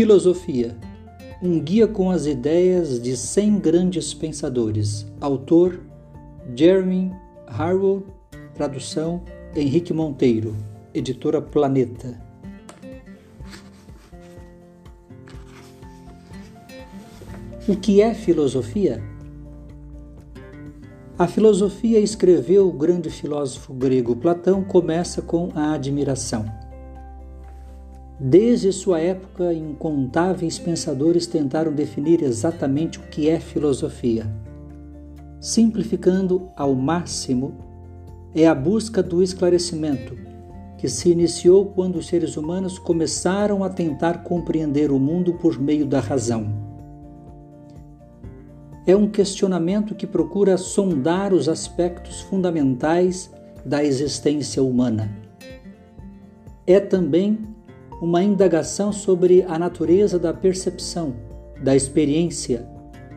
Filosofia um guia com as ideias de 100 grandes pensadores. Autor Jeremy Harwood, tradução Henrique Monteiro, editora Planeta. O que é filosofia? A filosofia, escreveu o grande filósofo grego Platão, começa com a admiração. Desde sua época, incontáveis pensadores tentaram definir exatamente o que é filosofia. Simplificando ao máximo, é a busca do esclarecimento, que se iniciou quando os seres humanos começaram a tentar compreender o mundo por meio da razão. É um questionamento que procura sondar os aspectos fundamentais da existência humana. É também uma indagação sobre a natureza da percepção, da experiência,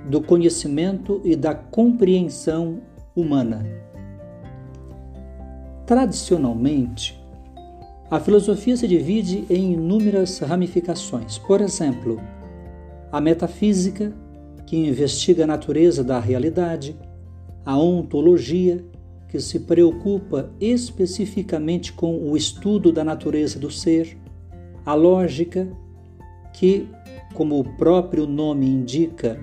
do conhecimento e da compreensão humana. Tradicionalmente, a filosofia se divide em inúmeras ramificações. Por exemplo, a metafísica, que investiga a natureza da realidade, a ontologia, que se preocupa especificamente com o estudo da natureza do ser, a lógica, que, como o próprio nome indica,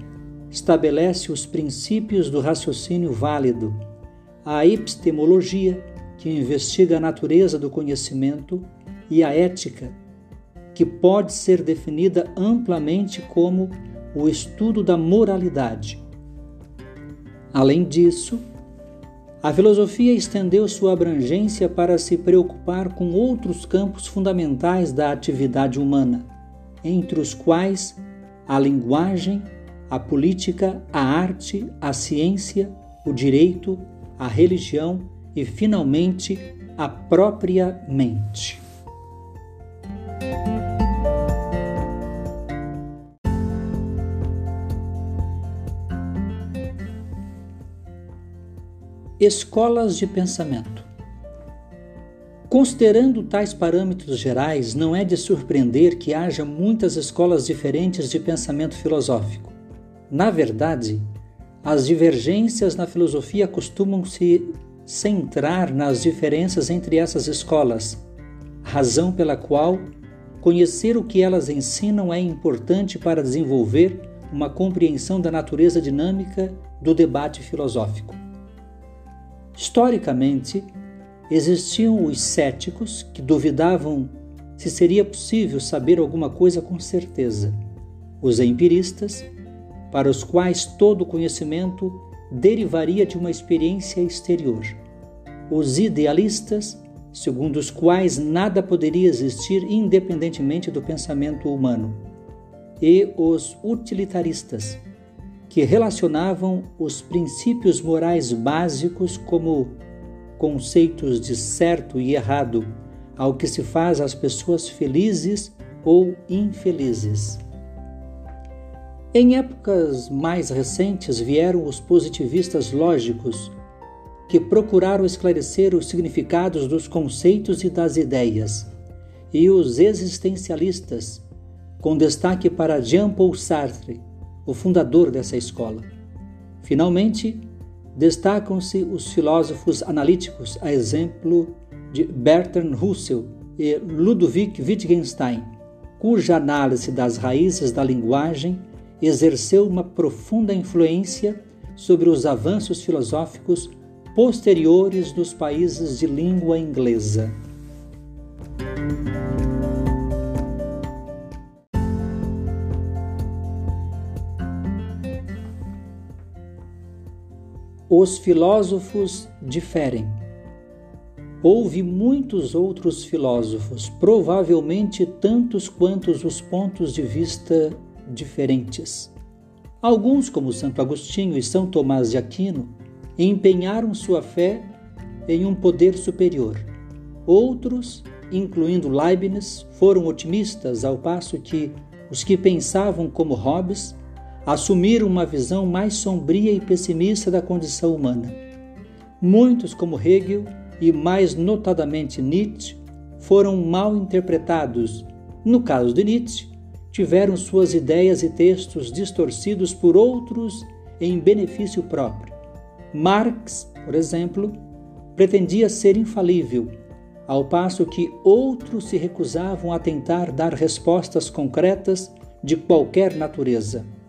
estabelece os princípios do raciocínio válido, a epistemologia, que investiga a natureza do conhecimento, e a ética, que pode ser definida amplamente como o estudo da moralidade. Além disso, a filosofia estendeu sua abrangência para se preocupar com outros campos fundamentais da atividade humana, entre os quais a linguagem, a política, a arte, a ciência, o direito, a religião e, finalmente, a própria mente. Escolas de pensamento. Considerando tais parâmetros gerais, não é de surpreender que haja muitas escolas diferentes de pensamento filosófico. Na verdade, as divergências na filosofia costumam se centrar nas diferenças entre essas escolas, razão pela qual conhecer o que elas ensinam é importante para desenvolver uma compreensão da natureza dinâmica do debate filosófico. Historicamente, existiam os céticos que duvidavam se seria possível saber alguma coisa com certeza. Os empiristas, para os quais todo conhecimento derivaria de uma experiência exterior. Os idealistas, segundo os quais nada poderia existir independentemente do pensamento humano. E os utilitaristas, que relacionavam os princípios morais básicos como conceitos de certo e errado ao que se faz às pessoas felizes ou infelizes. Em épocas mais recentes vieram os positivistas lógicos, que procuraram esclarecer os significados dos conceitos e das ideias, e os existencialistas, com destaque para Jean-Paul Sartre, o fundador dessa escola. Finalmente, destacam-se os filósofos analíticos, a exemplo de Bertrand Russell e Ludwig Wittgenstein, cuja análise das raízes da linguagem exerceu uma profunda influência sobre os avanços filosóficos posteriores dos países de língua inglesa. Os filósofos diferem. Houve muitos outros filósofos, provavelmente tantos quantos os pontos de vista diferentes. Alguns, como Santo Agostinho e São Tomás de Aquino, empenharam sua fé em um poder superior. Outros, incluindo Leibniz, foram otimistas, ao passo que os que pensavam como Hobbes assumiram uma visão mais sombria e pessimista da condição humana. Muitos, como Hegel e mais notadamente Nietzsche, foram mal interpretados, no caso de Nietzsche, tiveram suas ideias e textos distorcidos por outros em benefício próprio. Marx, por exemplo, pretendia ser infalível, ao passo que outros se recusavam a tentar dar respostas concretas de qualquer natureza.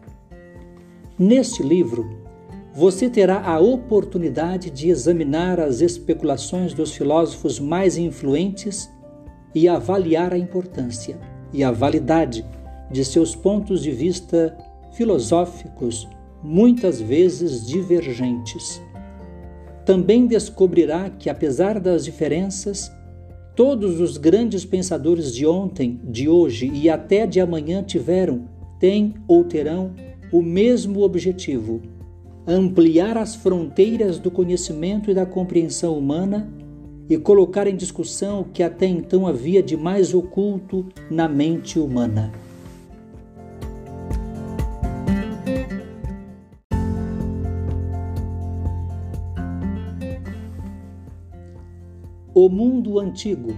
Neste livro, você terá a oportunidade de examinar as especulações dos filósofos mais influentes e avaliar a importância e a validade de seus pontos de vista filosóficos, muitas vezes divergentes. Também descobrirá que, apesar das diferenças, todos os grandes pensadores de ontem, de hoje e até de amanhã tiveram, têm ou terão o mesmo objetivo: ampliar as fronteiras do conhecimento e da compreensão humana e colocar em discussão o que até então havia de mais oculto na mente humana. O mundo antigo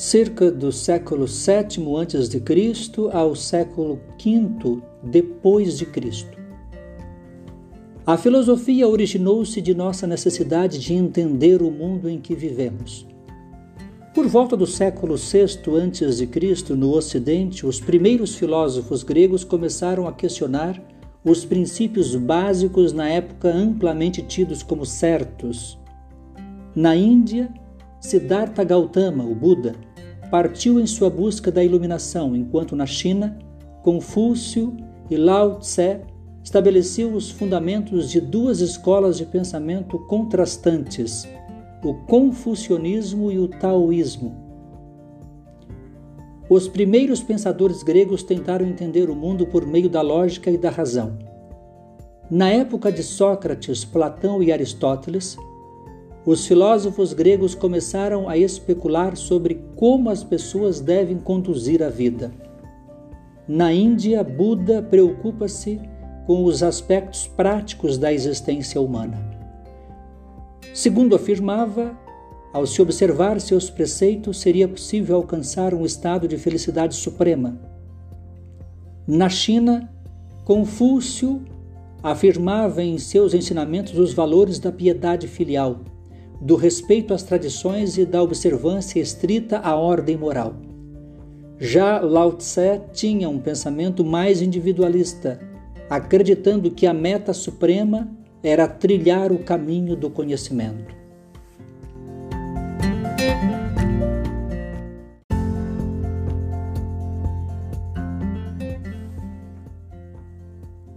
cerca do século VII a.C. ao século V depois de Cristo. A filosofia originou-se de nossa necessidade de entender o mundo em que vivemos. Por volta do século VI a.C., no Ocidente, os primeiros filósofos gregos começaram a questionar os princípios básicos na época amplamente tidos como certos. Na Índia, Siddhartha Gautama, o Buda, partiu em sua busca da iluminação, enquanto na China, Confúcio e Lao Tse estabeleceu os fundamentos de duas escolas de pensamento contrastantes, o confucionismo e o taoísmo. Os primeiros pensadores gregos tentaram entender o mundo por meio da lógica e da razão. Na época de Sócrates, Platão e Aristóteles, os filósofos gregos começaram a especular sobre como as pessoas devem conduzir a vida. Na Índia, Buda preocupa-se com os aspectos práticos da existência humana. Segundo afirmava, ao se observar seus preceitos, seria possível alcançar um estado de felicidade suprema. Na China, Confúcio afirmava em seus ensinamentos os valores da piedade filial do respeito às tradições e da observância estrita à ordem moral. Já Lao Tse tinha um pensamento mais individualista, acreditando que a meta suprema era trilhar o caminho do conhecimento.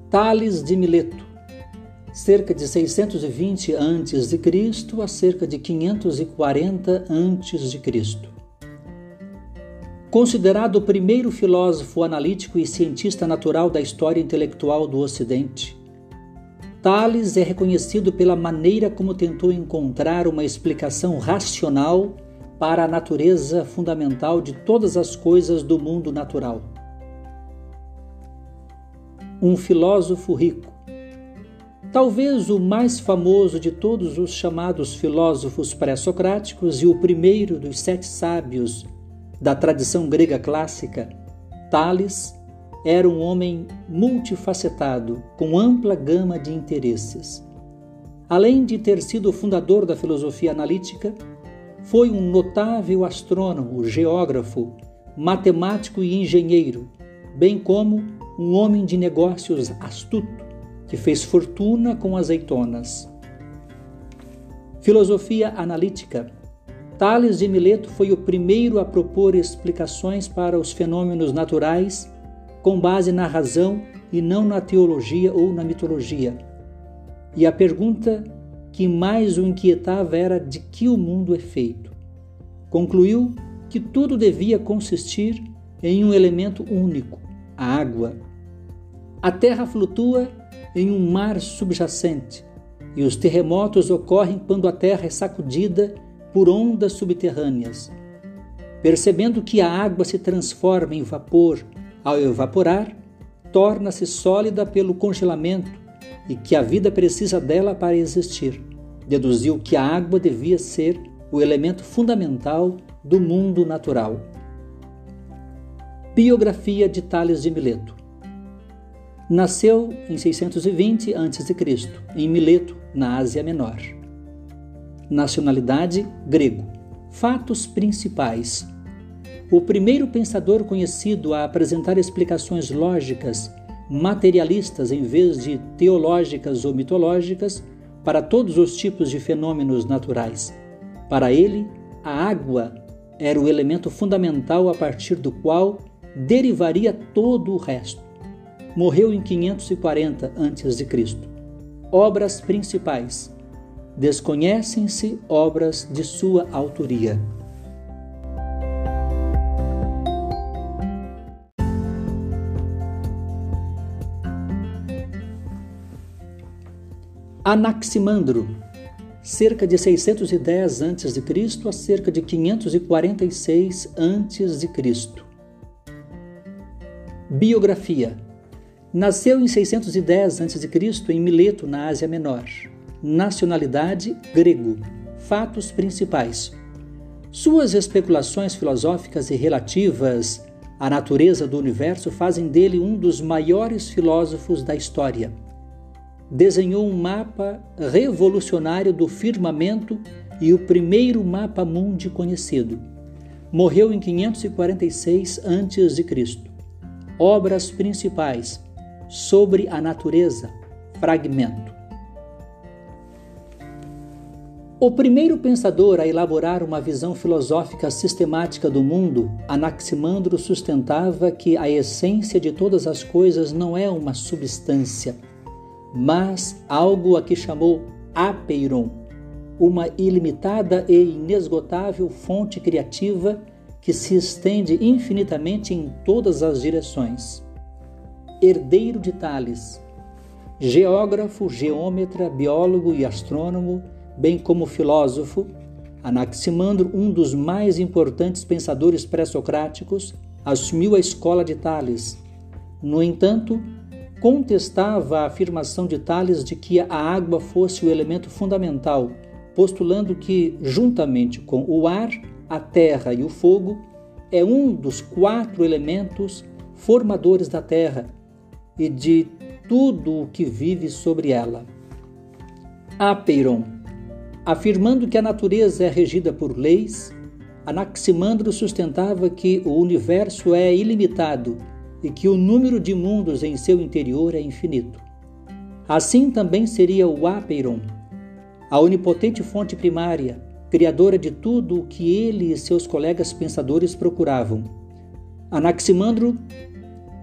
Tales de Mileto cerca de 620 a.C. a cerca de 540 a.C. Considerado o primeiro filósofo analítico e cientista natural da história intelectual do Ocidente, Tales é reconhecido pela maneira como tentou encontrar uma explicação racional para a natureza fundamental de todas as coisas do mundo natural. Um filósofo rico, Talvez o mais famoso de todos os chamados filósofos pré-socráticos e o primeiro dos sete sábios da tradição grega clássica, Tales, era um homem multifacetado, com ampla gama de interesses. Além de ter sido o fundador da filosofia analítica, foi um notável astrônomo, geógrafo, matemático e engenheiro, bem como um homem de negócios astuto que fez fortuna com azeitonas. Filosofia analítica. Tales de Mileto foi o primeiro a propor explicações para os fenômenos naturais com base na razão e não na teologia ou na mitologia. E a pergunta que mais o inquietava era de que o mundo é feito. Concluiu que tudo devia consistir em um elemento único, a água. A terra flutua em um mar subjacente, e os terremotos ocorrem quando a terra é sacudida por ondas subterrâneas. Percebendo que a água se transforma em vapor ao evaporar, torna-se sólida pelo congelamento e que a vida precisa dela para existir. Deduziu que a água devia ser o elemento fundamental do mundo natural. Biografia de Tales de Mileto. Nasceu em 620 a.C., em Mileto, na Ásia Menor. Nacionalidade grego. Fatos principais. O primeiro pensador conhecido a apresentar explicações lógicas, materialistas em vez de teológicas ou mitológicas, para todos os tipos de fenômenos naturais. Para ele, a água era o elemento fundamental a partir do qual derivaria todo o resto. Morreu em 540 a.C. Obras principais. Desconhecem-se obras de sua autoria. Anaximandro, cerca de 610 a.C. a cerca de 546 a.C. Biografia Nasceu em 610 a.C. em Mileto, na Ásia Menor. Nacionalidade grego. Fatos principais. Suas especulações filosóficas e relativas à natureza do universo fazem dele um dos maiores filósofos da história. Desenhou um mapa revolucionário do firmamento e o primeiro mapa mundi conhecido. Morreu em 546 a.C. Obras principais: sobre a natureza, fragmento. O primeiro pensador a elaborar uma visão filosófica sistemática do mundo, Anaximandro sustentava que a essência de todas as coisas não é uma substância, mas algo a que chamou apeiron, uma ilimitada e inesgotável fonte criativa que se estende infinitamente em todas as direções herdeiro de Tales, geógrafo, geômetra, biólogo e astrônomo, bem como filósofo, Anaximandro, um dos mais importantes pensadores pré-socráticos, assumiu a escola de Tales. No entanto, contestava a afirmação de Tales de que a água fosse o elemento fundamental, postulando que, juntamente com o ar, a terra e o fogo, é um dos quatro elementos formadores da terra e de tudo o que vive sobre ela. Apeiron, afirmando que a natureza é regida por leis, Anaximandro sustentava que o universo é ilimitado e que o número de mundos em seu interior é infinito. Assim também seria o Apeiron, a onipotente fonte primária, criadora de tudo o que ele e seus colegas pensadores procuravam. Anaximandro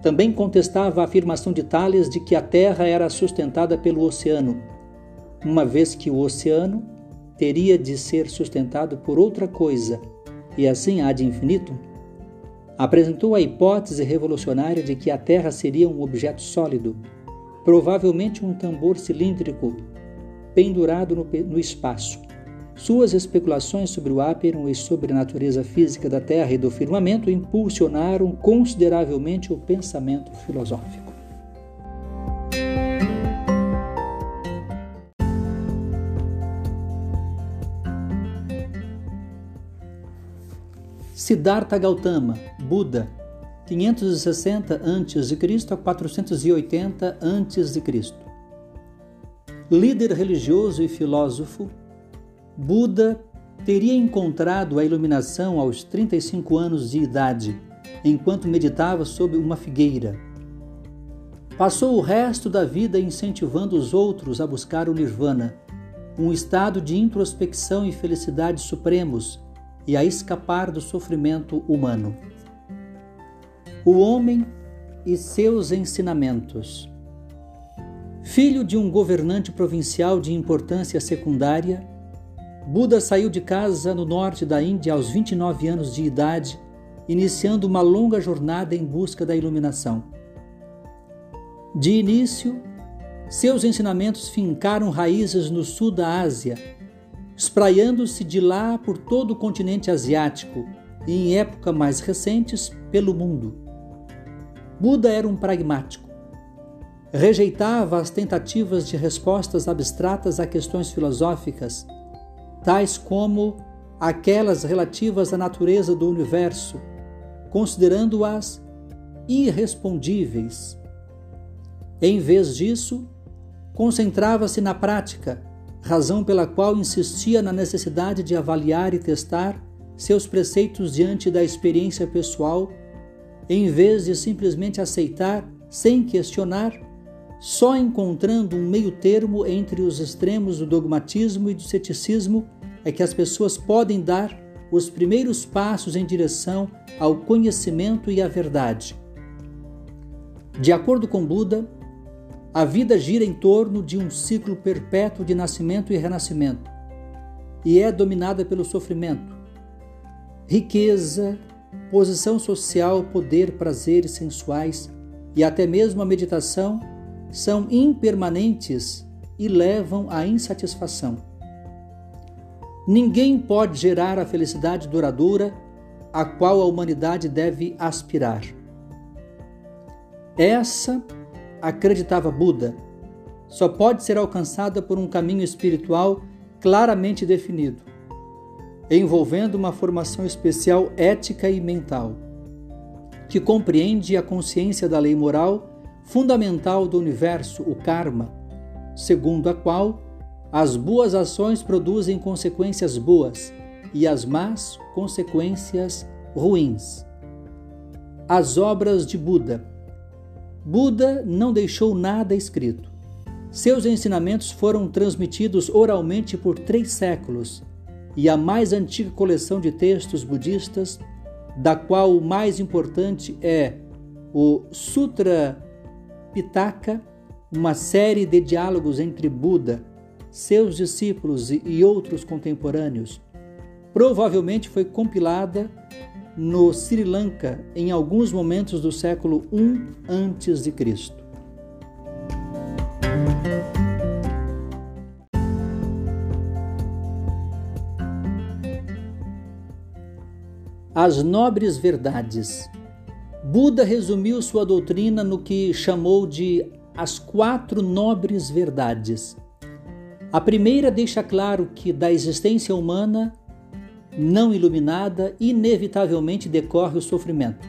também contestava a afirmação de Tales de que a Terra era sustentada pelo oceano, uma vez que o oceano teria de ser sustentado por outra coisa, e assim há de infinito. Apresentou a hipótese revolucionária de que a Terra seria um objeto sólido, provavelmente um tambor cilíndrico pendurado no, no espaço suas especulações sobre o Aperon e sobre a natureza física da Terra e do firmamento impulsionaram consideravelmente o pensamento filosófico. Siddhartha Gautama, Buda, 560 a.C. a 480 a.C. Líder religioso e filósofo, Buda teria encontrado a iluminação aos 35 anos de idade, enquanto meditava sob uma figueira. Passou o resto da vida incentivando os outros a buscar o Nirvana, um estado de introspecção e felicidade supremos, e a escapar do sofrimento humano. O homem e seus ensinamentos. Filho de um governante provincial de importância secundária, Buda saiu de casa no norte da Índia aos 29 anos de idade, iniciando uma longa jornada em busca da iluminação. De início, seus ensinamentos fincaram raízes no sul da Ásia, espraiando-se de lá por todo o continente asiático e, em épocas mais recentes, pelo mundo. Buda era um pragmático. Rejeitava as tentativas de respostas abstratas a questões filosóficas tais como aquelas relativas à natureza do universo, considerando-as irrespondíveis. Em vez disso, concentrava-se na prática, razão pela qual insistia na necessidade de avaliar e testar seus preceitos diante da experiência pessoal, em vez de simplesmente aceitar sem questionar, só encontrando um meio-termo entre os extremos do dogmatismo e do ceticismo é que as pessoas podem dar os primeiros passos em direção ao conhecimento e à verdade. De acordo com Buda, a vida gira em torno de um ciclo perpétuo de nascimento e renascimento e é dominada pelo sofrimento. Riqueza, posição social, poder, prazeres sensuais e até mesmo a meditação são impermanentes e levam à insatisfação. Ninguém pode gerar a felicidade duradoura a qual a humanidade deve aspirar. Essa, acreditava Buda, só pode ser alcançada por um caminho espiritual claramente definido, envolvendo uma formação especial ética e mental, que compreende a consciência da lei moral fundamental do universo, o karma, segundo a qual as boas ações produzem consequências boas e as más consequências ruins. As obras de Buda. Buda não deixou nada escrito. Seus ensinamentos foram transmitidos oralmente por três séculos e a mais antiga coleção de textos budistas, da qual o mais importante é o Sutra Pitaka, uma série de diálogos entre Buda, seus discípulos e outros contemporâneos, provavelmente foi compilada no Sri Lanka em alguns momentos do século I a.C. As nobres verdades. Buda resumiu sua doutrina no que chamou de as quatro nobres verdades. A primeira deixa claro que da existência humana não iluminada inevitavelmente decorre o sofrimento.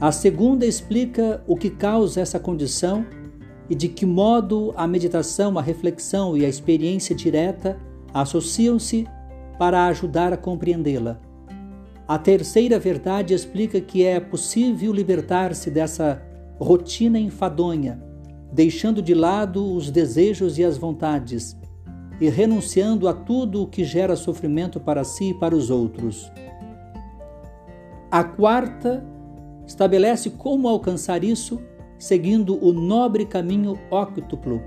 A segunda explica o que causa essa condição e de que modo a meditação, a reflexão e a experiência direta associam-se para ajudar a compreendê-la. A terceira verdade explica que é possível libertar-se dessa rotina enfadonha, deixando de lado os desejos e as vontades e renunciando a tudo o que gera sofrimento para si e para os outros. A quarta estabelece como alcançar isso seguindo o nobre caminho óctuplo,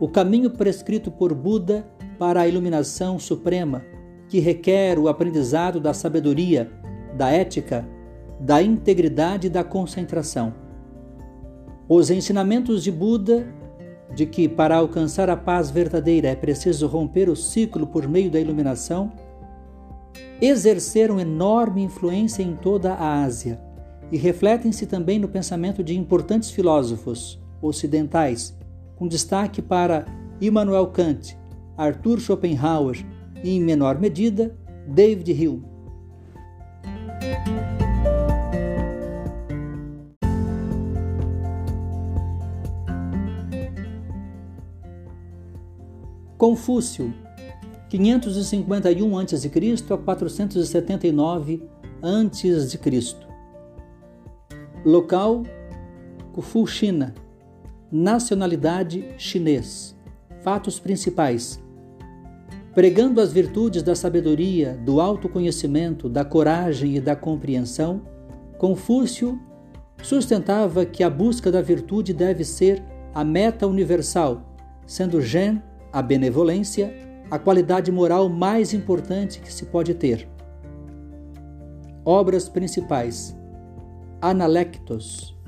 o caminho prescrito por Buda para a iluminação suprema que requer o aprendizado da sabedoria, da ética, da integridade e da concentração. Os ensinamentos de Buda, de que para alcançar a paz verdadeira é preciso romper o ciclo por meio da iluminação, exerceram enorme influência em toda a Ásia e refletem-se também no pensamento de importantes filósofos ocidentais, com destaque para Immanuel Kant, Arthur Schopenhauer, e, em menor medida, David Hume. Confúcio, 551 a.C. a 479 a.C. Local: Kufu, China. Nacionalidade: chinês. Fatos principais: pregando as virtudes da sabedoria, do autoconhecimento, da coragem e da compreensão, Confúcio sustentava que a busca da virtude deve ser a meta universal, sendo Gen, a benevolência, a qualidade moral mais importante que se pode ter. Obras principais: Analectos,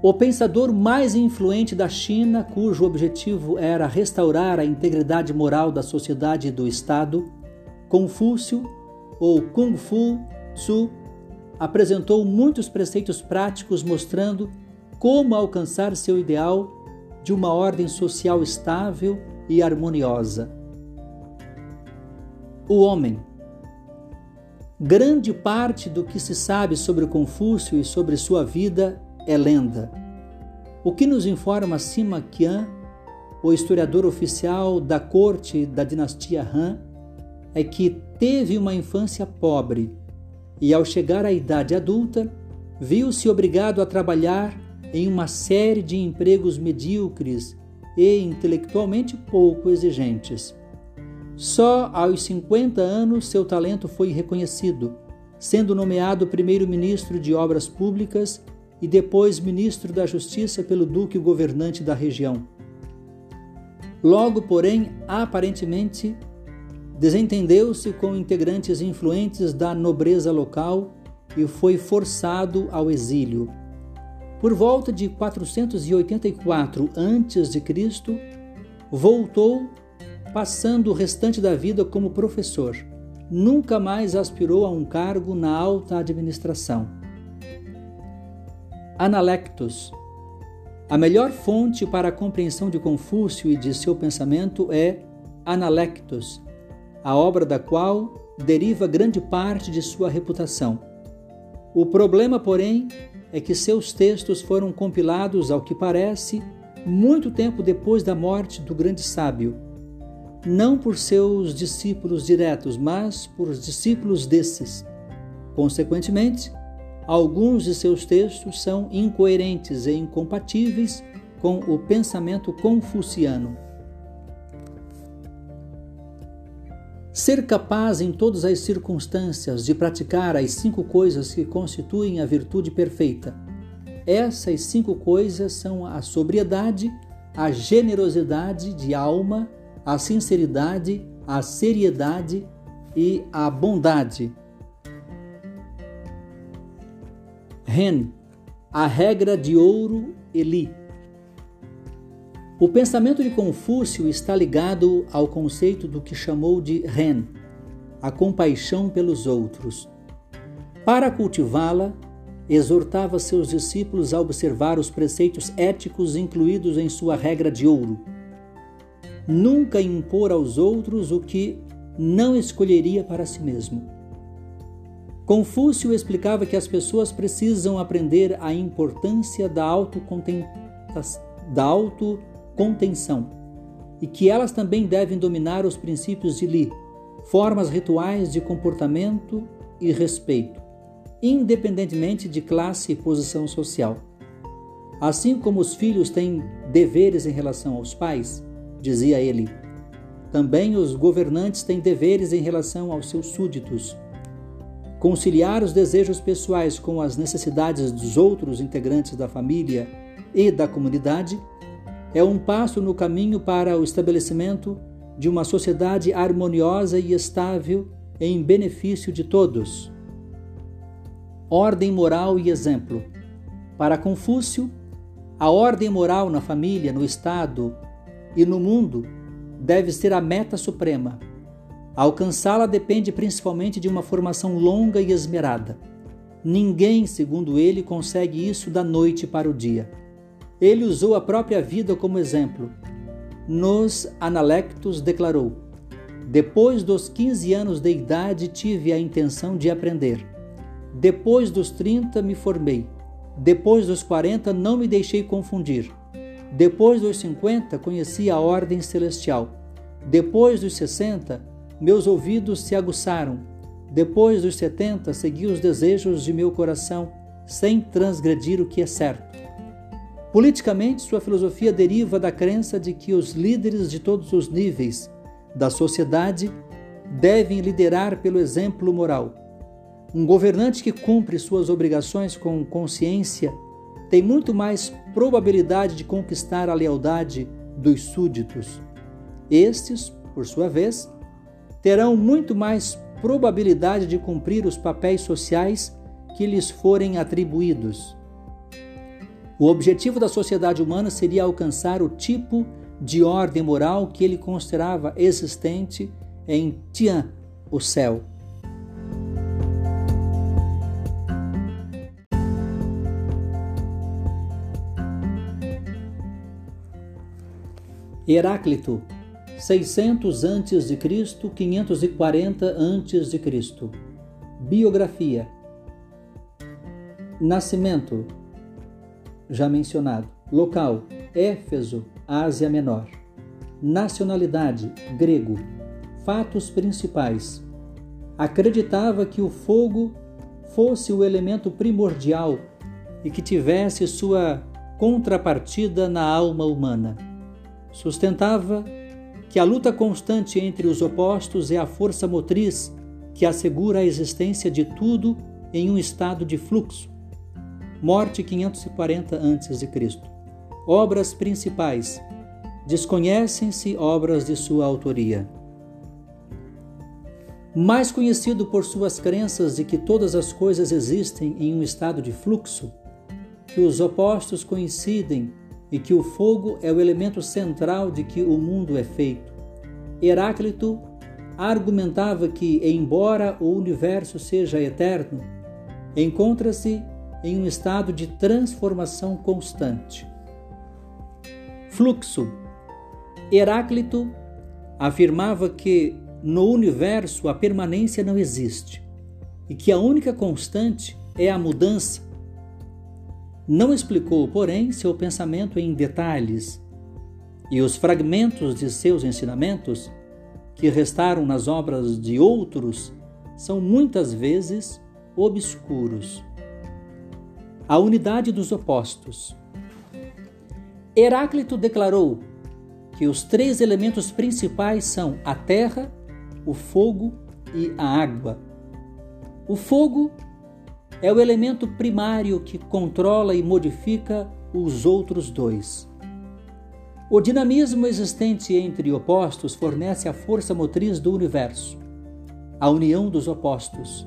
o pensador mais influente da China, cujo objetivo era restaurar a integridade moral da sociedade e do Estado, Confúcio, ou Kung Fu Tzu, apresentou muitos preceitos práticos mostrando como alcançar seu ideal de uma ordem social estável e harmoniosa. O homem. Grande parte do que se sabe sobre Confúcio e sobre sua vida é lenda. O que nos informa Sima Qian, o historiador oficial da corte da dinastia Han, é que teve uma infância pobre e, ao chegar à idade adulta, viu-se obrigado a trabalhar em uma série de empregos medíocres e intelectualmente pouco exigentes. Só aos 50 anos seu talento foi reconhecido, sendo nomeado primeiro-ministro de Obras Públicas e depois ministro da Justiça pelo duque governante da região. Logo, porém, aparentemente, desentendeu-se com integrantes influentes da nobreza local e foi forçado ao exílio. Por volta de 484 a.C., voltou, passando o restante da vida como professor. Nunca mais aspirou a um cargo na alta administração. Analectos. A melhor fonte para a compreensão de Confúcio e de seu pensamento é Analectos, a obra da qual deriva grande parte de sua reputação. O problema, porém, é que seus textos foram compilados, ao que parece, muito tempo depois da morte do grande sábio, não por seus discípulos diretos, mas por discípulos desses. Consequentemente, Alguns de seus textos são incoerentes e incompatíveis com o pensamento confuciano. Ser capaz em todas as circunstâncias de praticar as cinco coisas que constituem a virtude perfeita. Essas cinco coisas são a sobriedade, a generosidade de alma, a sinceridade, a seriedade e a bondade. Ren, a regra de ouro Eli. O pensamento de Confúcio está ligado ao conceito do que chamou de Ren, a compaixão pelos outros. Para cultivá-la, exortava seus discípulos a observar os preceitos éticos incluídos em sua regra de ouro. Nunca impor aos outros o que não escolheria para si mesmo Confúcio explicava que as pessoas precisam aprender a importância da, da autocontenção e que elas também devem dominar os princípios de Li, formas rituais de comportamento e respeito, independentemente de classe e posição social. Assim como os filhos têm deveres em relação aos pais, dizia ele, também os governantes têm deveres em relação aos seus súditos Conciliar os desejos pessoais com as necessidades dos outros integrantes da família e da comunidade é um passo no caminho para o estabelecimento de uma sociedade harmoniosa e estável em benefício de todos. Ordem moral e exemplo. Para Confúcio, a ordem moral na família, no Estado e no mundo deve ser a meta suprema Alcançá-la depende principalmente de uma formação longa e esmerada. Ninguém, segundo ele, consegue isso da noite para o dia. Ele usou a própria vida como exemplo. Nos Analectos declarou: Depois dos 15 anos de idade tive a intenção de aprender. Depois dos 30 me formei. Depois dos 40 não me deixei confundir. Depois dos 50 conheci a ordem celestial. Depois dos 60 meus ouvidos se aguçaram. Depois dos setenta, segui os desejos de meu coração, sem transgredir o que é certo. Politicamente, sua filosofia deriva da crença de que os líderes de todos os níveis da sociedade devem liderar pelo exemplo moral. Um governante que cumpre suas obrigações com consciência tem muito mais probabilidade de conquistar a lealdade dos súditos. Estes, por sua vez, terão muito mais probabilidade de cumprir os papéis sociais que lhes forem atribuídos. O objetivo da sociedade humana seria alcançar o tipo de ordem moral que ele considerava existente em Tian, o céu. Heráclito 600 a.C., 540 a.C. Biografia. Nascimento, já mencionado. Local: Éfeso, Ásia Menor. Nacionalidade: grego. Fatos principais: acreditava que o fogo fosse o elemento primordial e que tivesse sua contrapartida na alma humana. Sustentava que a luta constante entre os opostos é a força motriz que assegura a existência de tudo em um estado de fluxo. Morte 540 a.C. Obras principais. Desconhecem-se obras de sua autoria mais conhecido por suas crenças de que todas as coisas existem em um estado de fluxo, que os opostos coincidem e que o fogo é o elemento central de que o mundo é feito. Heráclito argumentava que, embora o universo seja eterno, encontra-se em um estado de transformação constante. Fluxo. Heráclito afirmava que no universo a permanência não existe e que a única constante é a mudança. Não explicou, porém, seu pensamento em detalhes e os fragmentos de seus ensinamentos, que restaram nas obras de outros, são muitas vezes obscuros. A unidade dos opostos. Heráclito declarou que os três elementos principais são a terra, o fogo e a água. O fogo é o elemento primário que controla e modifica os outros dois. O dinamismo existente entre opostos fornece a força motriz do universo, a união dos opostos.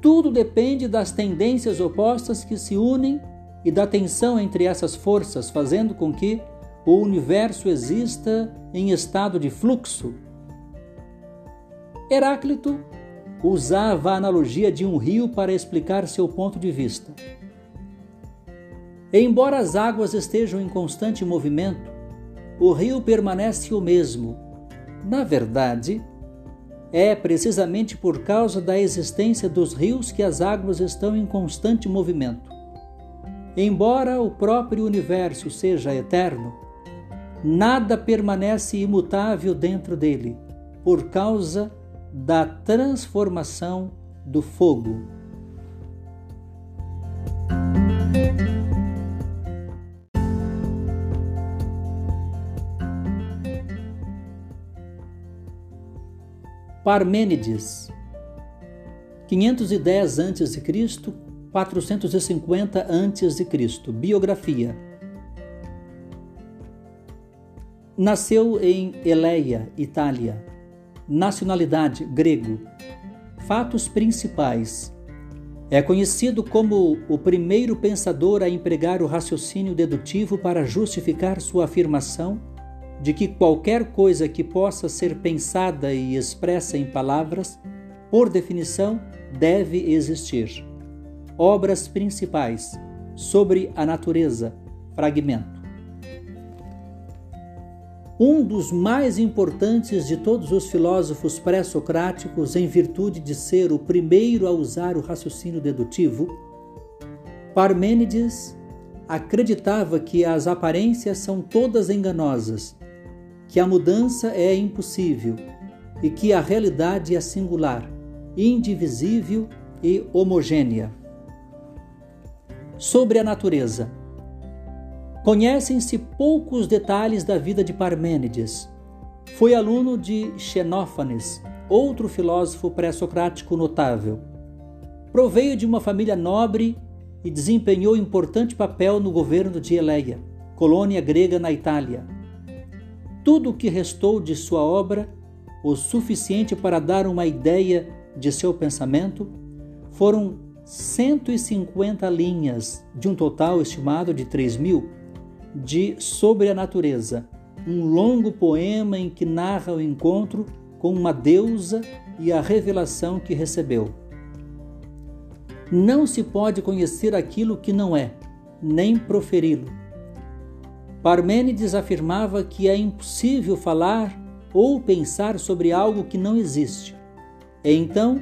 Tudo depende das tendências opostas que se unem e da tensão entre essas forças, fazendo com que o universo exista em estado de fluxo, Heráclito usava a analogia de um rio para explicar seu ponto de vista. Embora as águas estejam em constante movimento, o rio permanece o mesmo. Na verdade, é precisamente por causa da existência dos rios que as águas estão em constante movimento. Embora o próprio universo seja eterno, nada permanece imutável dentro dele, por causa da transformação do fogo. Parmênides 510 a.C., 450 a.C. Biografia Nasceu em Eleia, Itália Nacionalidade: grego. Fatos principais. É conhecido como o primeiro pensador a empregar o raciocínio dedutivo para justificar sua afirmação de que qualquer coisa que possa ser pensada e expressa em palavras, por definição, deve existir. Obras principais sobre a natureza. Fragmento um dos mais importantes de todos os filósofos pré-socráticos em virtude de ser o primeiro a usar o raciocínio dedutivo, Parmênides acreditava que as aparências são todas enganosas, que a mudança é impossível e que a realidade é singular, indivisível e homogênea. Sobre a natureza, Conhecem-se poucos detalhes da vida de Parmênides. Foi aluno de Xenófanes, outro filósofo pré-socrático notável. Proveio de uma família nobre e desempenhou importante papel no governo de Eleia, colônia grega na Itália. Tudo o que restou de sua obra, o suficiente para dar uma ideia de seu pensamento, foram 150 linhas, de um total estimado de 3 mil de Sobre a Natureza, um longo poema em que narra o encontro com uma deusa e a revelação que recebeu. Não se pode conhecer aquilo que não é, nem proferi-lo. Parmênides afirmava que é impossível falar ou pensar sobre algo que não existe. Então,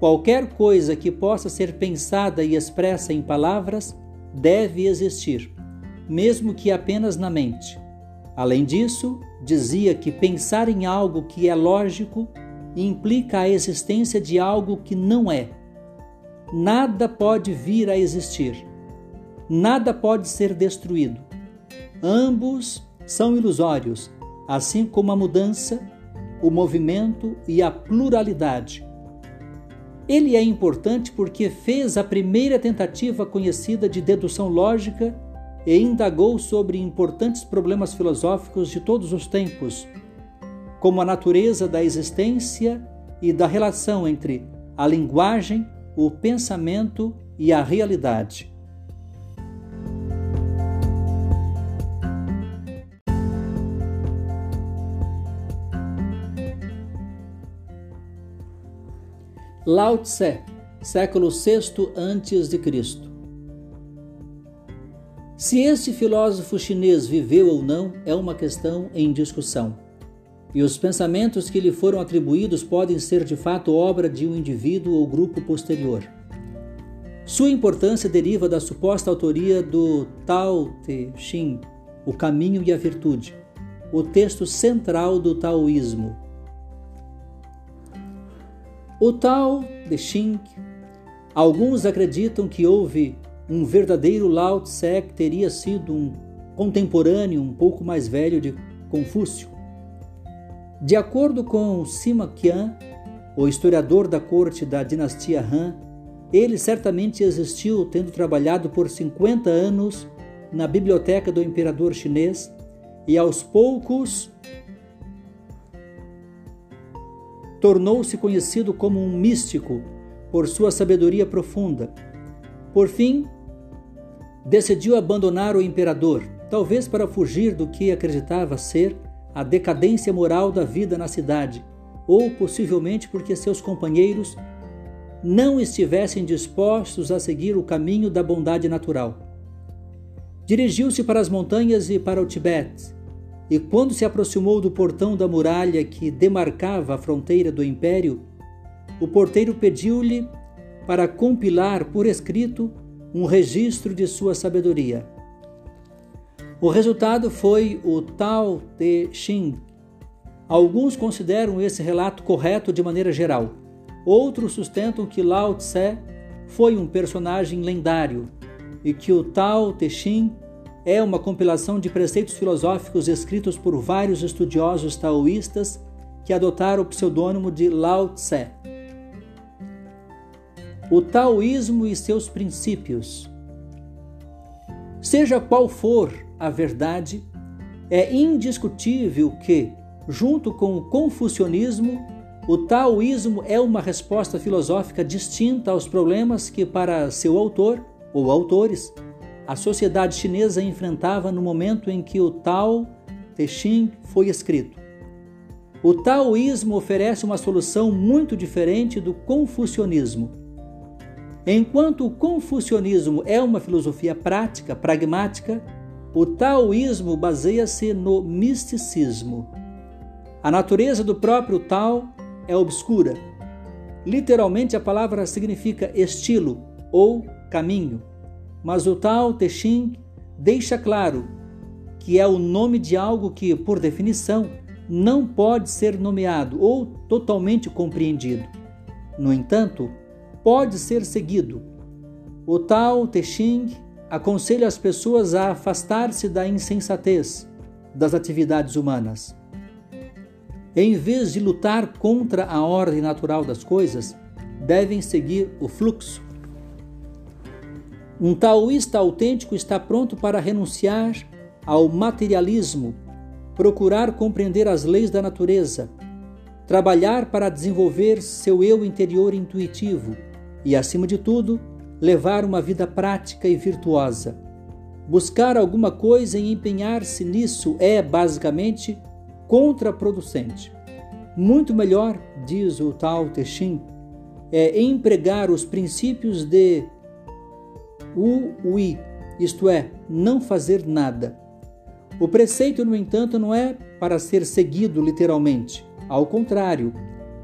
Qualquer coisa que possa ser pensada e expressa em palavras deve existir, mesmo que apenas na mente. Além disso, dizia que pensar em algo que é lógico implica a existência de algo que não é. Nada pode vir a existir. Nada pode ser destruído. Ambos são ilusórios, assim como a mudança, o movimento e a pluralidade. Ele é importante porque fez a primeira tentativa conhecida de dedução lógica e indagou sobre importantes problemas filosóficos de todos os tempos, como a natureza da existência e da relação entre a linguagem, o pensamento e a realidade. Lao Tse, século VI a.C. Se este filósofo chinês viveu ou não é uma questão em discussão. E os pensamentos que lhe foram atribuídos podem ser de fato obra de um indivíduo ou grupo posterior. Sua importância deriva da suposta autoria do Tao Te Ching, O Caminho e a Virtude, o texto central do taoísmo, o Tao de Ching, alguns acreditam que houve um verdadeiro Lao Tse teria sido um contemporâneo um pouco mais velho de Confúcio. De acordo com Sima Qian, o historiador da corte da dinastia Han, ele certamente existiu tendo trabalhado por 50 anos na biblioteca do imperador chinês e aos poucos tornou-se conhecido como um místico por sua sabedoria profunda. Por fim, decidiu abandonar o imperador, talvez para fugir do que acreditava ser a decadência moral da vida na cidade, ou possivelmente porque seus companheiros não estivessem dispostos a seguir o caminho da bondade natural. Dirigiu-se para as montanhas e para o Tibete, e quando se aproximou do portão da muralha que demarcava a fronteira do império, o porteiro pediu-lhe para compilar por escrito um registro de sua sabedoria. O resultado foi o Tao Te Ching. Alguns consideram esse relato correto de maneira geral. Outros sustentam que Lao Tse foi um personagem lendário e que o Tao Te Ching é uma compilação de preceitos filosóficos escritos por vários estudiosos taoístas que adotaram o pseudônimo de Lao Tse. O taoísmo e seus princípios. Seja qual for a verdade, é indiscutível que, junto com o confucionismo, o taoísmo é uma resposta filosófica distinta aos problemas que, para seu autor ou autores, a sociedade chinesa enfrentava no momento em que o Tao Te Ching foi escrito. O taoísmo oferece uma solução muito diferente do confucionismo. Enquanto o confucionismo é uma filosofia prática, pragmática, o taoísmo baseia-se no misticismo. A natureza do próprio Tao é obscura. Literalmente, a palavra significa estilo ou caminho mas o Tao Te Ching deixa claro que é o nome de algo que, por definição, não pode ser nomeado ou totalmente compreendido. No entanto, pode ser seguido. O Tao Te Ching aconselha as pessoas a afastar-se da insensatez das atividades humanas. Em vez de lutar contra a ordem natural das coisas, devem seguir o fluxo um taoísta autêntico está pronto para renunciar ao materialismo, procurar compreender as leis da natureza, trabalhar para desenvolver seu eu interior intuitivo e, acima de tudo, levar uma vida prática e virtuosa. Buscar alguma coisa e empenhar-se nisso é, basicamente, contraproducente. Muito melhor, diz o Tao Te Ching, é empregar os princípios de o ui, isto é, não fazer nada. O preceito, no entanto, não é para ser seguido literalmente. Ao contrário,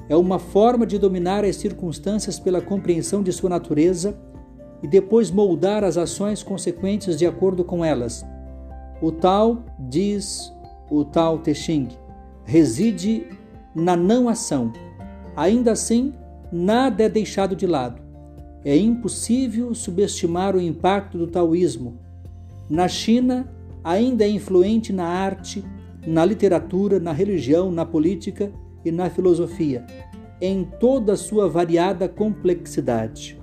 é uma forma de dominar as circunstâncias pela compreensão de sua natureza e depois moldar as ações consequentes de acordo com elas. O tal, diz o tal Texing, reside na não ação. Ainda assim, nada é deixado de lado. É impossível subestimar o impacto do taoísmo. Na China, ainda é influente na arte, na literatura, na religião, na política e na filosofia, em toda a sua variada complexidade.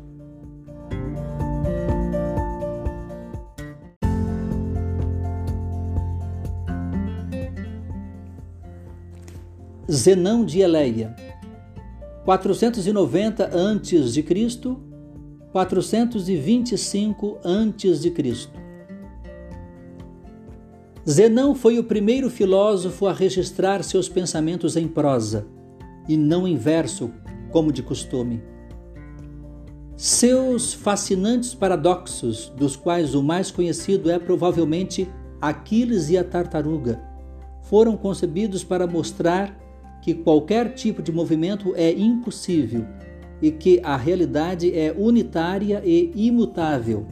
Zenão de Eleia, 490 a.C., 425 a.C. Zenão foi o primeiro filósofo a registrar seus pensamentos em prosa e não em verso, como de costume. Seus fascinantes paradoxos, dos quais o mais conhecido é provavelmente Aquiles e a Tartaruga, foram concebidos para mostrar que qualquer tipo de movimento é impossível e que a realidade é unitária e imutável.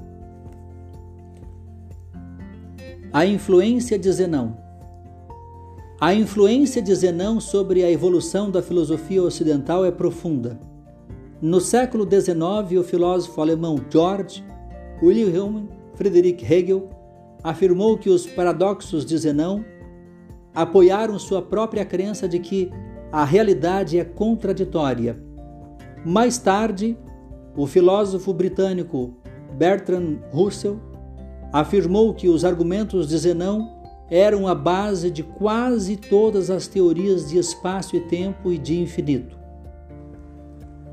A influência de Zenão. A influência de Zenão sobre a evolução da filosofia ocidental é profunda. No século XIX, o filósofo alemão George Wilhelm Friedrich Hegel afirmou que os paradoxos de Zenão apoiaram sua própria crença de que a realidade é contraditória. Mais tarde, o filósofo britânico Bertrand Russell afirmou que os argumentos de Zenão eram a base de quase todas as teorias de espaço e tempo e de infinito.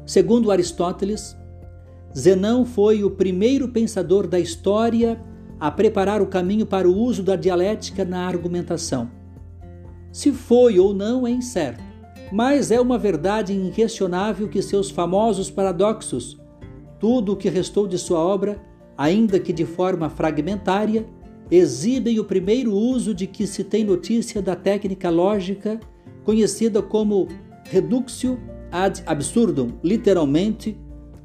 Segundo Aristóteles, Zenão foi o primeiro pensador da história a preparar o caminho para o uso da dialética na argumentação. Se foi ou não é incerto, mas é uma verdade inquestionável que seus famosos paradoxos, tudo o que restou de sua obra, ainda que de forma fragmentária, exibem o primeiro uso de que se tem notícia da técnica lógica conhecida como reductio ad absurdum, literalmente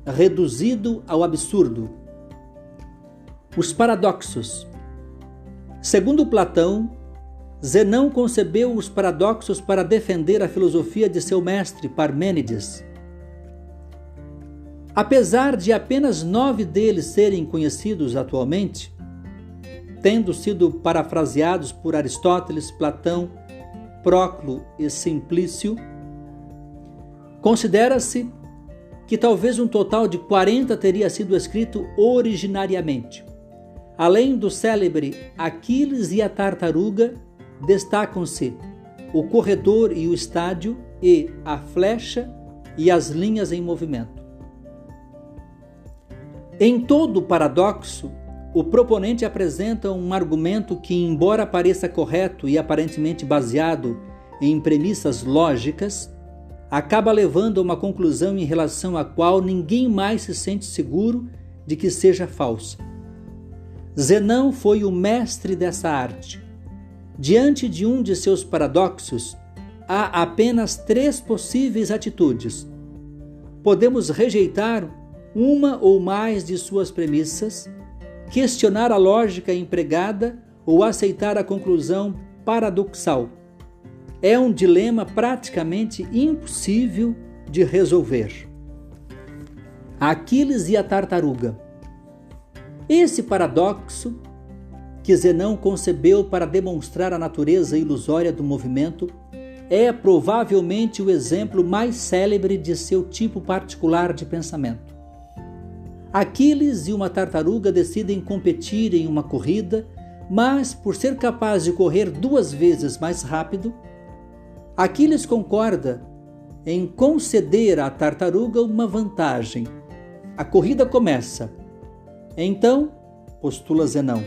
reduzido ao absurdo. Os paradoxos. Segundo Platão, Zenão concebeu os paradoxos para defender a filosofia de seu mestre Parmênides. Apesar de apenas nove deles serem conhecidos atualmente, tendo sido parafraseados por Aristóteles, Platão, Próclo e Simplício, considera-se que talvez um total de 40 teria sido escrito originariamente. Além do célebre Aquiles e a Tartaruga, destacam-se o corredor e o estádio e a flecha e as linhas em movimento. Em todo paradoxo, o proponente apresenta um argumento que, embora pareça correto e aparentemente baseado em premissas lógicas, acaba levando a uma conclusão em relação à qual ninguém mais se sente seguro de que seja falsa. Zenão foi o mestre dessa arte Diante de um de seus paradoxos, há apenas três possíveis atitudes. Podemos rejeitar uma ou mais de suas premissas, questionar a lógica empregada ou aceitar a conclusão paradoxal. É um dilema praticamente impossível de resolver. Aquiles e a tartaruga. Esse paradoxo que Zenão concebeu para demonstrar a natureza ilusória do movimento, é provavelmente o exemplo mais célebre de seu tipo particular de pensamento. Aquiles e uma tartaruga decidem competir em uma corrida, mas por ser capaz de correr duas vezes mais rápido, Aquiles concorda em conceder à tartaruga uma vantagem. A corrida começa. Então, postula Zenão,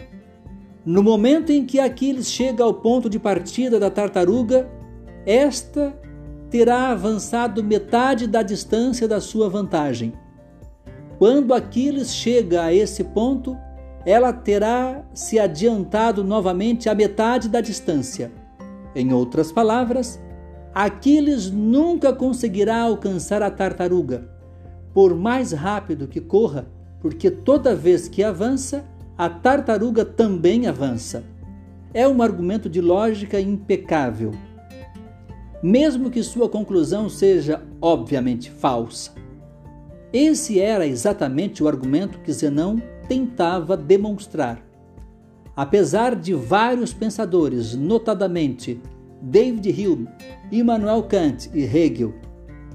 no momento em que Aquiles chega ao ponto de partida da tartaruga, esta terá avançado metade da distância da sua vantagem. Quando Aquiles chega a esse ponto, ela terá se adiantado novamente a metade da distância. Em outras palavras, Aquiles nunca conseguirá alcançar a tartaruga, por mais rápido que corra, porque toda vez que avança, a tartaruga também avança. É um argumento de lógica impecável, mesmo que sua conclusão seja obviamente falsa. Esse era exatamente o argumento que Zenão tentava demonstrar. Apesar de vários pensadores, notadamente David Hume, Immanuel Kant e Hegel,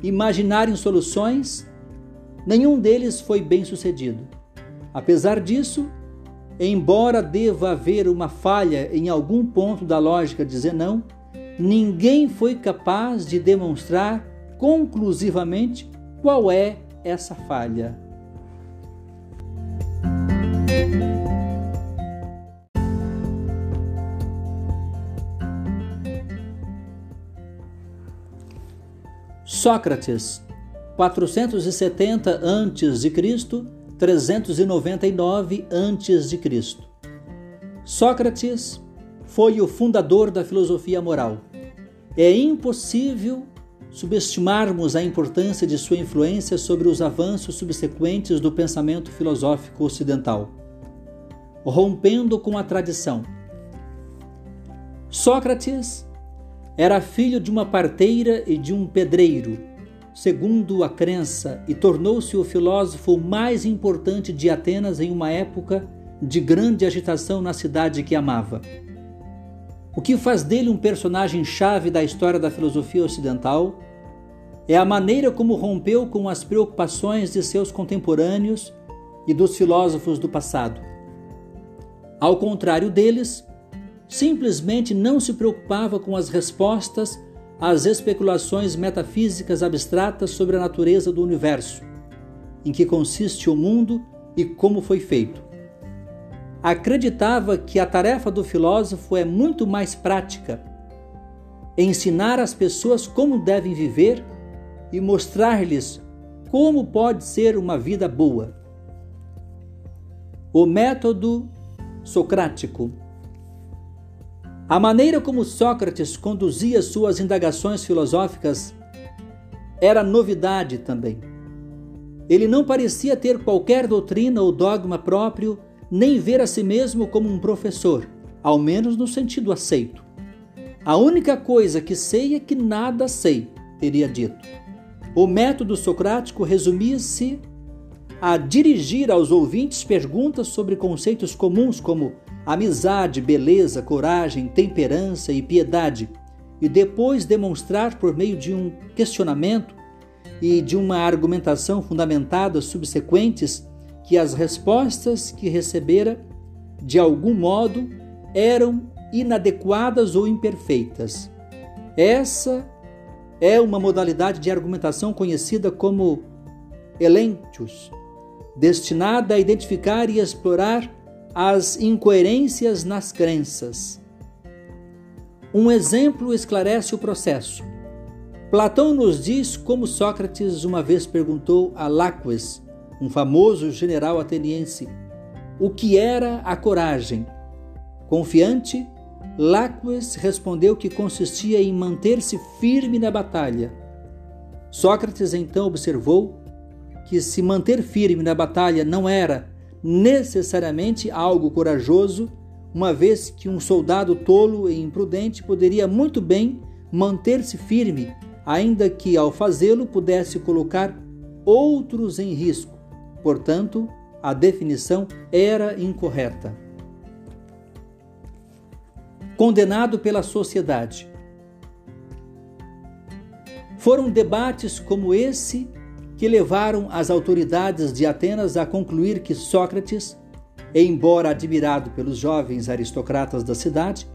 imaginarem soluções, nenhum deles foi bem sucedido. Apesar disso, embora deva haver uma falha em algum ponto da lógica de Zenão, ninguém foi capaz de demonstrar conclusivamente qual é essa falha. Sócrates, 470 a.C., 399 a.C. Sócrates foi o fundador da filosofia moral. É impossível subestimarmos a importância de sua influência sobre os avanços subsequentes do pensamento filosófico ocidental, rompendo com a tradição. Sócrates era filho de uma parteira e de um pedreiro, segundo a crença, e tornou-se o filósofo mais importante de Atenas em uma época de grande agitação na cidade que amava. O que faz dele um personagem chave da história da filosofia ocidental é a maneira como rompeu com as preocupações de seus contemporâneos e dos filósofos do passado. Ao contrário deles, simplesmente não se preocupava com as respostas às especulações metafísicas abstratas sobre a natureza do universo, em que consiste o mundo e como foi feito acreditava que a tarefa do filósofo é muito mais prática ensinar as pessoas como devem viver e mostrar-lhes como pode ser uma vida boa. O método socrático. A maneira como Sócrates conduzia suas indagações filosóficas era novidade também. Ele não parecia ter qualquer doutrina ou dogma próprio nem ver a si mesmo como um professor, ao menos no sentido aceito. A única coisa que sei é que nada sei, teria dito. O método socrático resumia-se a dirigir aos ouvintes perguntas sobre conceitos comuns como amizade, beleza, coragem, temperança e piedade, e depois demonstrar por meio de um questionamento e de uma argumentação fundamentada subsequentes que as respostas que recebera, de algum modo, eram inadequadas ou imperfeitas. Essa é uma modalidade de argumentação conhecida como elentius, destinada a identificar e explorar as incoerências nas crenças. Um exemplo esclarece o processo. Platão nos diz como Sócrates uma vez perguntou a Láques um famoso general ateniense, o que era a coragem. Confiante, Láques respondeu que consistia em manter-se firme na batalha. Sócrates então observou que se manter firme na batalha não era necessariamente algo corajoso, uma vez que um soldado tolo e imprudente poderia muito bem manter-se firme, ainda que ao fazê-lo pudesse colocar outros em risco. Portanto, a definição era incorreta. Condenado pela sociedade. Foram debates como esse que levaram as autoridades de Atenas a concluir que Sócrates, embora admirado pelos jovens aristocratas da cidade,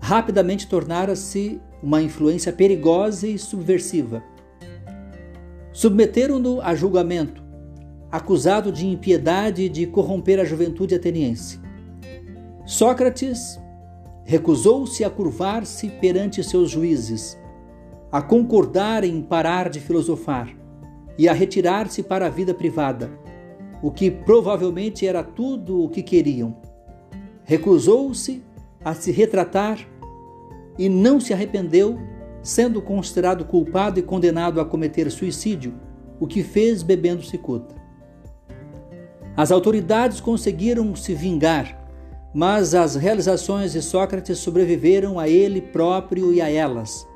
rapidamente tornara-se uma influência perigosa e subversiva. Submeteram-no a julgamento, acusado de impiedade e de corromper a juventude ateniense. Sócrates recusou-se a curvar-se perante seus juízes, a concordar em parar de filosofar e a retirar-se para a vida privada, o que provavelmente era tudo o que queriam. Recusou-se a se retratar e não se arrependeu sendo considerado culpado e condenado a cometer suicídio, o que fez bebendo cicuta. As autoridades conseguiram se vingar, mas as realizações de Sócrates sobreviveram a ele próprio e a elas.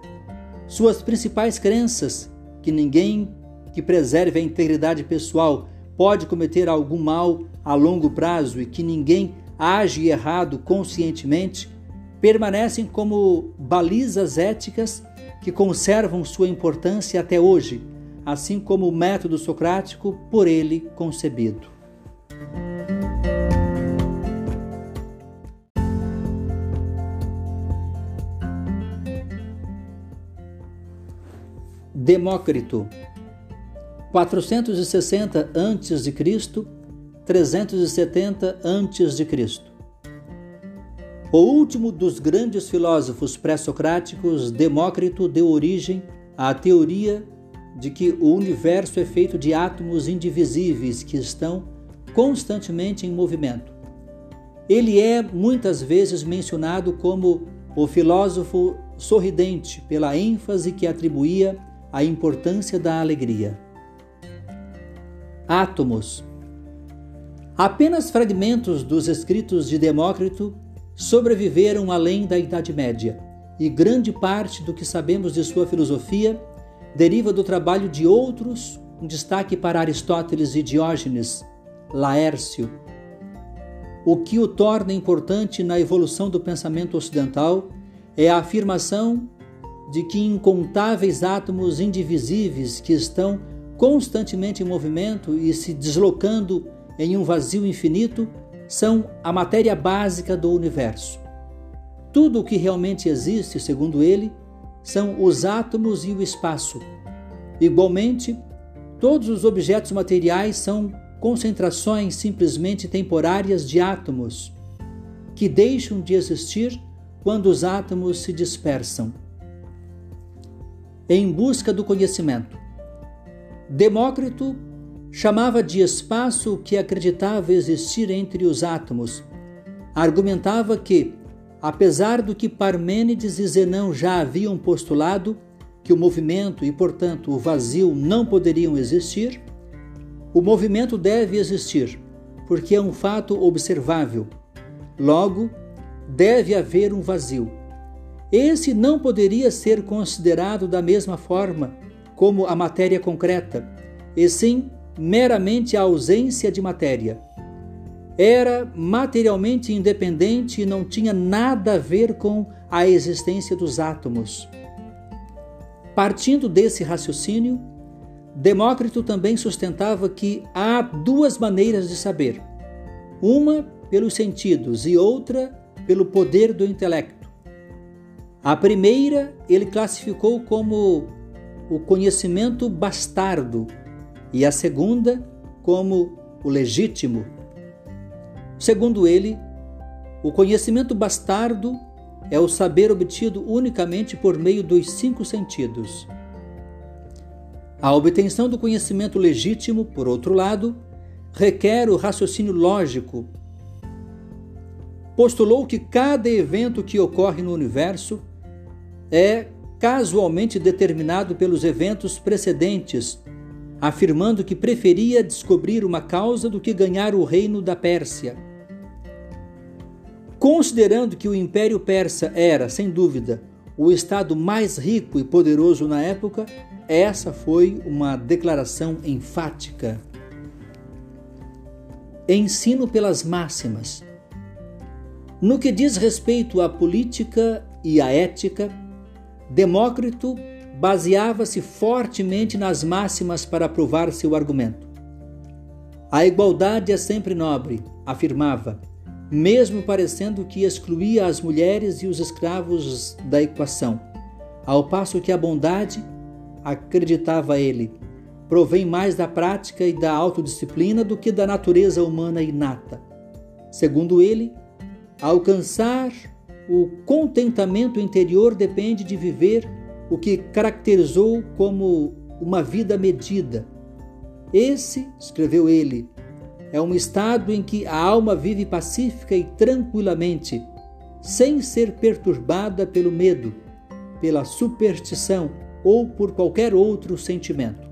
Suas principais crenças, que ninguém que preserve a integridade pessoal pode cometer algum mal a longo prazo e que ninguém age errado conscientemente, permanecem como balizas éticas que conservam sua importância até hoje, assim como o método socrático por ele concebido. Demócrito 460 a.C., 370 a.C. O último dos grandes filósofos pré-socráticos, Demócrito, deu origem à teoria de que o universo é feito de átomos indivisíveis que estão constantemente em movimento. Ele é muitas vezes mencionado como o filósofo sorridente pela ênfase que atribuía à importância da alegria. Átomos. Apenas fragmentos dos escritos de Demócrito sobreviveram além da Idade Média, e grande parte do que sabemos de sua filosofia deriva do trabalho de outros, com destaque para Aristóteles e Diógenes, Laércio. O que o torna importante na evolução do pensamento ocidental é a afirmação de que incontáveis átomos indivisíveis que estão constantemente em movimento e se deslocando em um vazio infinito são a matéria básica do universo. Tudo o que realmente existe, segundo ele, são os átomos e o espaço. Igualmente, todos os objetos materiais são concentrações simplesmente temporárias de átomos, que deixam de existir quando os átomos se dispersam. Em busca do conhecimento. Demócrito chamava de espaço o que acreditava existir entre os átomos. Argumentava que, apesar do que Parmênides e Zenão já haviam postulado, que o movimento e, portanto, o vazio não poderiam existir, o movimento deve existir, porque é um fato observável. Logo, deve haver um vazio. Esse não poderia ser considerado da mesma forma como a matéria concreta, e sim meramente a ausência de matéria. Era materialmente independente e não tinha nada a ver com a existência dos átomos. Partindo desse raciocínio, Demócrito também sustentava que há duas maneiras de saber: uma pelos sentidos e outra pelo poder do intelecto. A primeira ele classificou como o conhecimento bastardo, e a segunda como o legítimo. Segundo ele, o conhecimento bastardo é o saber obtido unicamente por meio dos cinco sentidos. A obtenção do conhecimento legítimo, por outro lado, requer o raciocínio lógico. Postulou que cada evento que ocorre no universo é casualmente determinado pelos eventos precedentes afirmando que preferia descobrir uma causa do que ganhar o reino da Pérsia. Considerando que o Império Persa era, sem dúvida, o estado mais rico e poderoso na época, essa foi uma declaração enfática. Ensino pelas máximas. No que diz respeito à política e à ética, Demócrito baseava-se fortemente nas máximas para provar seu argumento. A igualdade é sempre nobre, afirmava, mesmo parecendo que excluía as mulheres e os escravos da equação, ao passo que a bondade, acreditava ele, provém mais da prática e da autodisciplina do que da natureza humana inata. Segundo ele, alcançar o contentamento interior depende de viver o que caracterizou como uma vida medida. Esse, escreveu ele, é um estado em que a alma vive pacífica e tranquilamente, sem ser perturbada pelo medo, pela superstição ou por qualquer outro sentimento.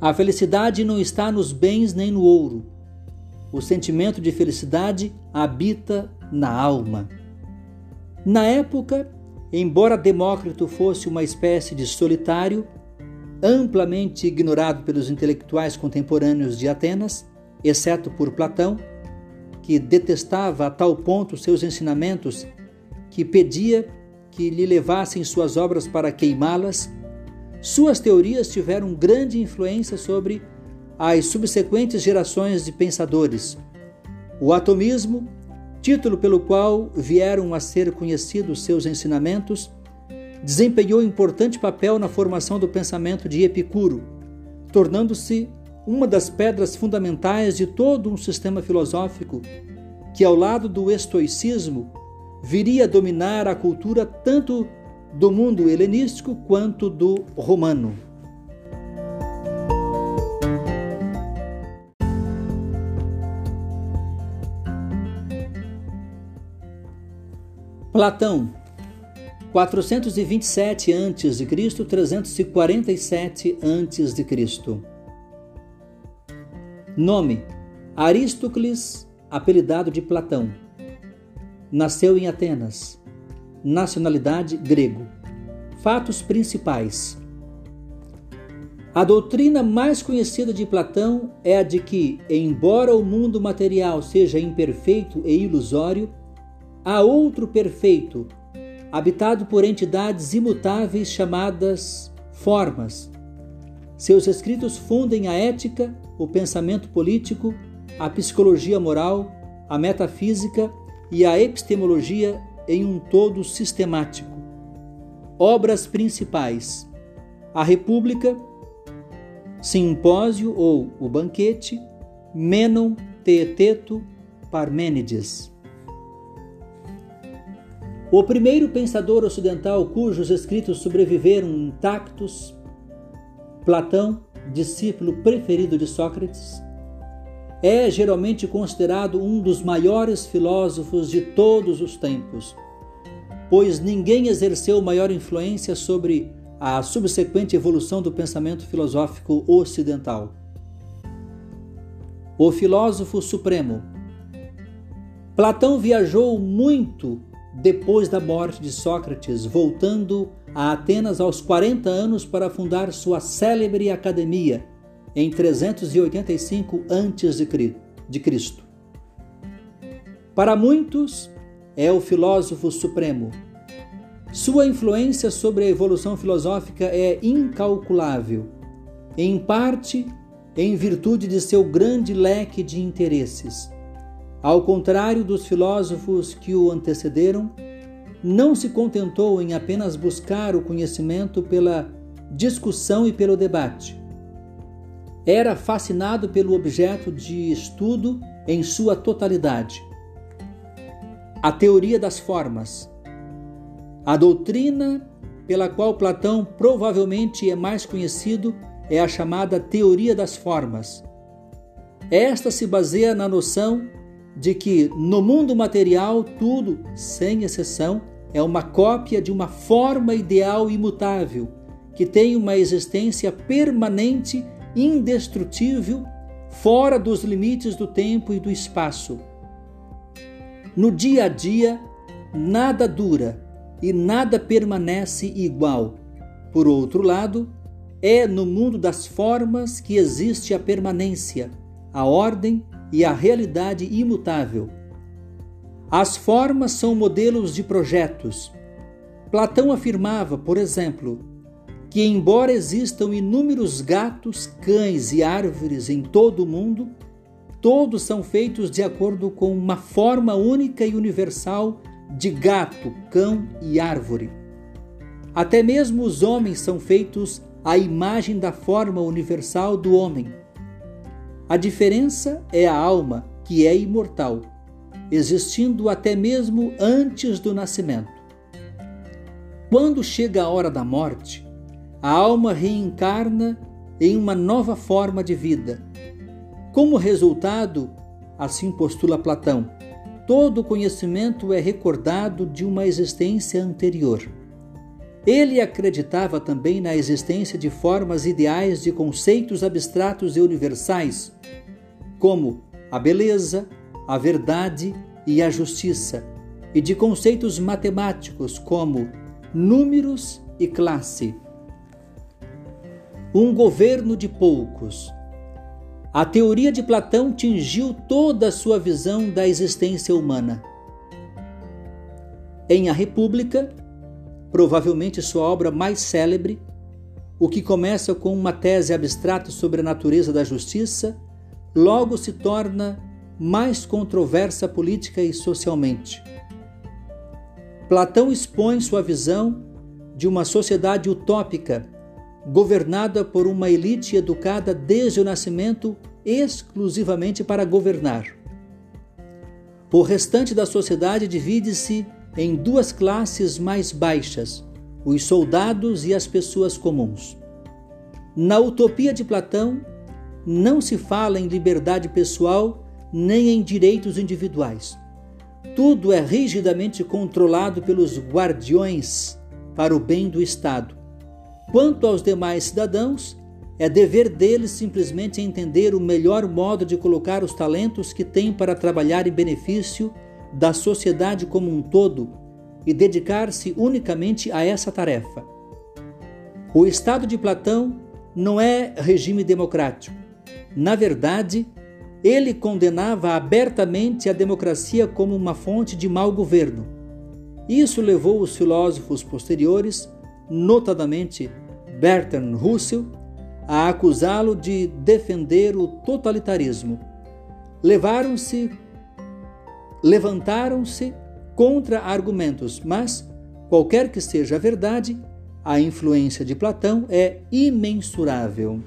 A felicidade não está nos bens nem no ouro. O sentimento de felicidade habita na alma. Na época, embora Demócrito fosse uma espécie de solitário, amplamente ignorado pelos intelectuais contemporâneos de Atenas, exceto por Platão, que detestava a tal ponto seus ensinamentos que pedia que lhe levassem suas obras para queimá-las, suas teorias tiveram grande influência sobre as subsequentes gerações de pensadores. O atomismo, título pelo qual vieram a ser conhecidos seus ensinamentos, desempenhou importante papel na formação do pensamento de Epicuro, tornando-se uma das pedras fundamentais de todo um sistema filosófico que, ao lado do estoicismo, viria a dominar a cultura tanto do mundo helenístico quanto do romano. Platão 427 a.C., 347 a.C. Nome: Aristócles, apelidado de Platão. Nasceu em Atenas. Nacionalidade grego. Fatos principais. A doutrina mais conhecida de Platão é a de que, embora o mundo material seja imperfeito e ilusório, há outro perfeito, habitado por entidades imutáveis chamadas formas. Seus escritos fundem a ética, o pensamento político, a psicologia moral, a metafísica e a epistemologia em um todo sistemático. Obras principais: A República, Simpósio ou O Banquete, Menon, Teeteto, Parmênides. O primeiro pensador ocidental cujos escritos sobreviveram intactos, Platão, discípulo preferido de Sócrates, é geralmente considerado um dos maiores filósofos de todos os tempos, pois ninguém exerceu maior influência sobre a subsequente evolução do pensamento filosófico ocidental. O filósofo supremo. Platão viajou muito depois da morte de Sócrates, voltando a Atenas aos 40 anos para fundar sua célebre academia em 385 a.C. Para muitos, é o filósofo supremo. Sua influência sobre a evolução filosófica é incalculável, em parte em virtude de seu grande leque de interesses ao contrário dos filósofos que o antecederam, não se contentou em apenas buscar o conhecimento pela discussão e pelo debate. Era fascinado pelo objeto de estudo em sua totalidade. A teoria das formas. A doutrina pela qual Platão provavelmente é mais conhecido é a chamada teoria das formas. Esta se baseia na noção de que no mundo material tudo, sem exceção, é uma cópia de uma forma ideal imutável, que tem uma existência permanente, indestrutível, fora dos limites do tempo e do espaço. No dia a dia, nada dura e nada permanece igual. Por outro lado, é no mundo das formas que existe a permanência, a ordem e a realidade imutável. As formas são modelos de projetos. Platão afirmava, por exemplo, que, embora existam inúmeros gatos, cães e árvores em todo o mundo, todos são feitos de acordo com uma forma única e universal de gato, cão e árvore. Até mesmo os homens são feitos à imagem da forma universal do homem. A diferença é a alma, que é imortal, existindo até mesmo antes do nascimento. Quando chega a hora da morte, a alma reencarna em uma nova forma de vida. Como resultado, assim postula Platão, todo conhecimento é recordado de uma existência anterior. Ele acreditava também na existência de formas ideais de conceitos abstratos e universais, como a beleza, a verdade e a justiça, e de conceitos matemáticos como números e classe. Um governo de poucos. A teoria de Platão tingiu toda a sua visão da existência humana. Em A República, provavelmente sua obra mais célebre, o que começa com uma tese abstrata sobre a natureza da justiça, logo se torna mais controversa política e socialmente. Platão expõe sua visão de uma sociedade utópica, governada por uma elite educada desde o nascimento exclusivamente para governar. O restante da sociedade divide-se em duas classes mais baixas, os soldados e as pessoas comuns. Na utopia de Platão, não se fala em liberdade pessoal nem em direitos individuais. Tudo é rigidamente controlado pelos guardiões para o bem do Estado. Quanto aos demais cidadãos, é dever deles simplesmente entender o melhor modo de colocar os talentos que têm para trabalhar em benefício da sociedade como um todo e dedicar-se unicamente a essa tarefa. O Estado de Platão não é regime democrático. Na verdade, ele condenava abertamente a democracia como uma fonte de mau governo. Isso levou os filósofos posteriores, notadamente Bertrand Russell, a acusá-lo de defender o totalitarismo. Levaram-se levantaram-se contra argumentos, mas, qualquer que seja a verdade, a influência de Platão é imensurável.